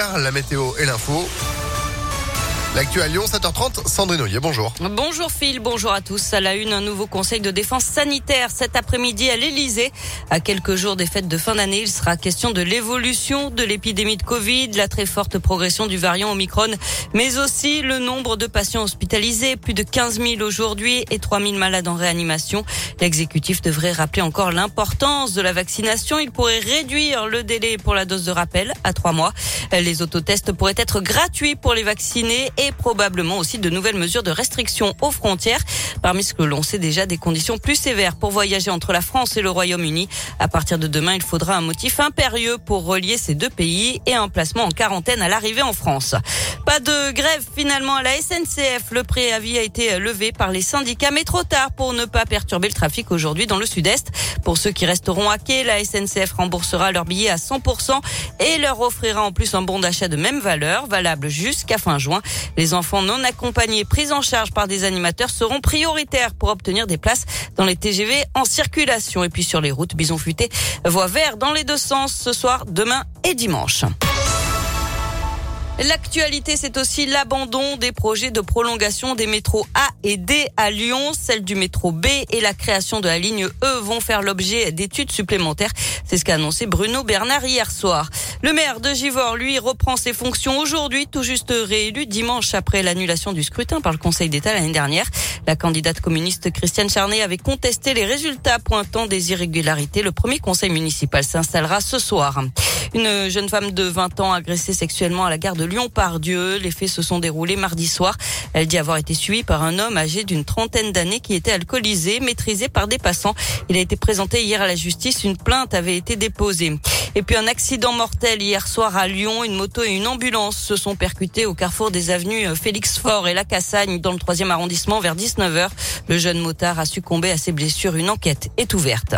La météo et l'info. L'actu à Lyon, 7h30, Sandrine Ollier, bonjour. Bonjour Phil, bonjour à tous. À la une, un nouveau conseil de défense sanitaire cet après-midi à l'Elysée. À quelques jours des fêtes de fin d'année, il sera question de l'évolution de l'épidémie de Covid, la très forte progression du variant Omicron, mais aussi le nombre de patients hospitalisés, plus de 15 000 aujourd'hui et 3 000 malades en réanimation. L'exécutif devrait rappeler encore l'importance de la vaccination. Il pourrait réduire le délai pour la dose de rappel à trois mois. Les autotests pourraient être gratuits pour les vaccinés et probablement aussi de nouvelles mesures de restriction aux frontières. Parmi ce que l'on sait déjà, des conditions plus sévères pour voyager entre la France et le Royaume-Uni. À partir de demain, il faudra un motif impérieux pour relier ces deux pays et un placement en quarantaine à l'arrivée en France. Pas de grève finalement à la SNCF. Le préavis a été levé par les syndicats, mais trop tard pour ne pas perturber le trafic aujourd'hui dans le sud-est. Pour ceux qui resteront à quai, la SNCF remboursera leurs billets à 100% et leur offrira en plus un bon d'achat de même valeur, valable jusqu'à fin juin. Les enfants non accompagnés pris en charge par des animateurs seront prioritaires pour obtenir des places dans les TGV en circulation. Et puis sur les routes, Bison Futé voie vert dans les deux sens ce soir, demain et dimanche. L'actualité, c'est aussi l'abandon des projets de prolongation des métros A et D à Lyon. Celle du métro B et la création de la ligne E vont faire l'objet d'études supplémentaires. C'est ce qu'a annoncé Bruno Bernard hier soir. Le maire de Givors, lui, reprend ses fonctions aujourd'hui, tout juste réélu dimanche après l'annulation du scrutin par le Conseil d'État l'année dernière. La candidate communiste Christiane Charnay avait contesté les résultats pointant des irrégularités. Le premier conseil municipal s'installera ce soir. Une jeune femme de 20 ans agressée sexuellement à la gare de Lyon par Dieu. Les faits se sont déroulés mardi soir. Elle dit avoir été suivie par un homme âgé d'une trentaine d'années qui était alcoolisé, maîtrisé par des passants. Il a été présenté hier à la justice. Une plainte avait été déposée. Et puis un accident mortel hier soir à Lyon. Une moto et une ambulance se sont percutés au carrefour des avenues Félix Fort et La Cassagne dans le troisième arrondissement vers 19h. Le jeune motard a succombé à ses blessures. Une enquête est ouverte.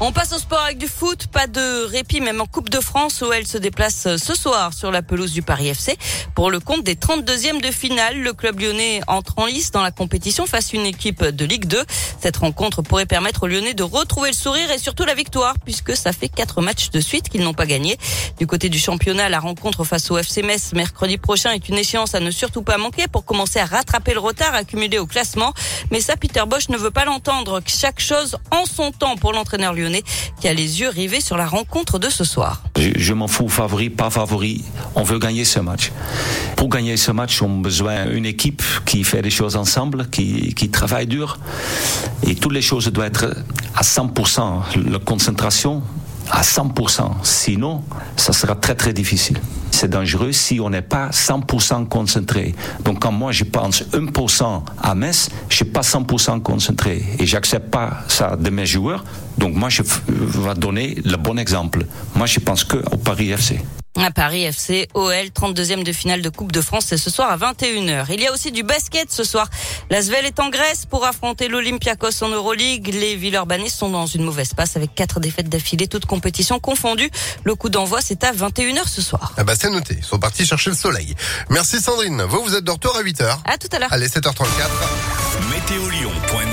On passe au sport avec du foot, pas de répit même en Coupe de France où elle se déplace ce soir sur la pelouse du Paris FC. Pour le compte des 32e de finale, le club lyonnais entre en lice dans la compétition face à une équipe de Ligue 2. Cette rencontre pourrait permettre aux Lyonnais de retrouver le sourire et surtout la victoire puisque ça fait quatre matchs de suite qu'ils n'ont pas gagné. Du côté du championnat, la rencontre face au FC Metz mercredi prochain est une échéance à ne surtout pas manquer pour commencer à rattraper le retard accumulé au classement. Mais ça, Peter Bosch ne veut pas l'entendre. Chaque chose en son temps pour l'entraîneur lyonnais qui a les yeux rivés sur la rencontre de ce soir. Je, m'en fous, favori, pas favori. On veut gagner ce match. Pour gagner ce match, on a besoin d'une équipe qui fait les choses ensemble, qui, qui travaille dur. Et toutes les choses doivent être à 100%. La concentration, à 100%. Sinon, ça sera très très difficile. C'est dangereux si on n'est pas 100% concentré. Donc quand moi je pense 1% à Metz, je suis pas 100% concentré et j'accepte pas ça de mes joueurs. Donc moi je vais donner le bon exemple. Moi je pense que au Paris FC. À Paris FC, OL, 32e de finale de Coupe de France, c'est ce soir à 21h. Il y a aussi du basket ce soir. L'Asvel est en Grèce pour affronter l'Olympiakos en Euroleague. Les Villeurbanais sont dans une mauvaise passe avec quatre défaites d'affilée, toutes compétitions confondues. Le coup d'envoi, c'est à 21h ce soir. Ah bah c'est noté, ils sont partis chercher le soleil. Merci Sandrine. Vous, vous êtes de retour à 8h. À tout à l'heure. Allez, 7h34. Météolion.fr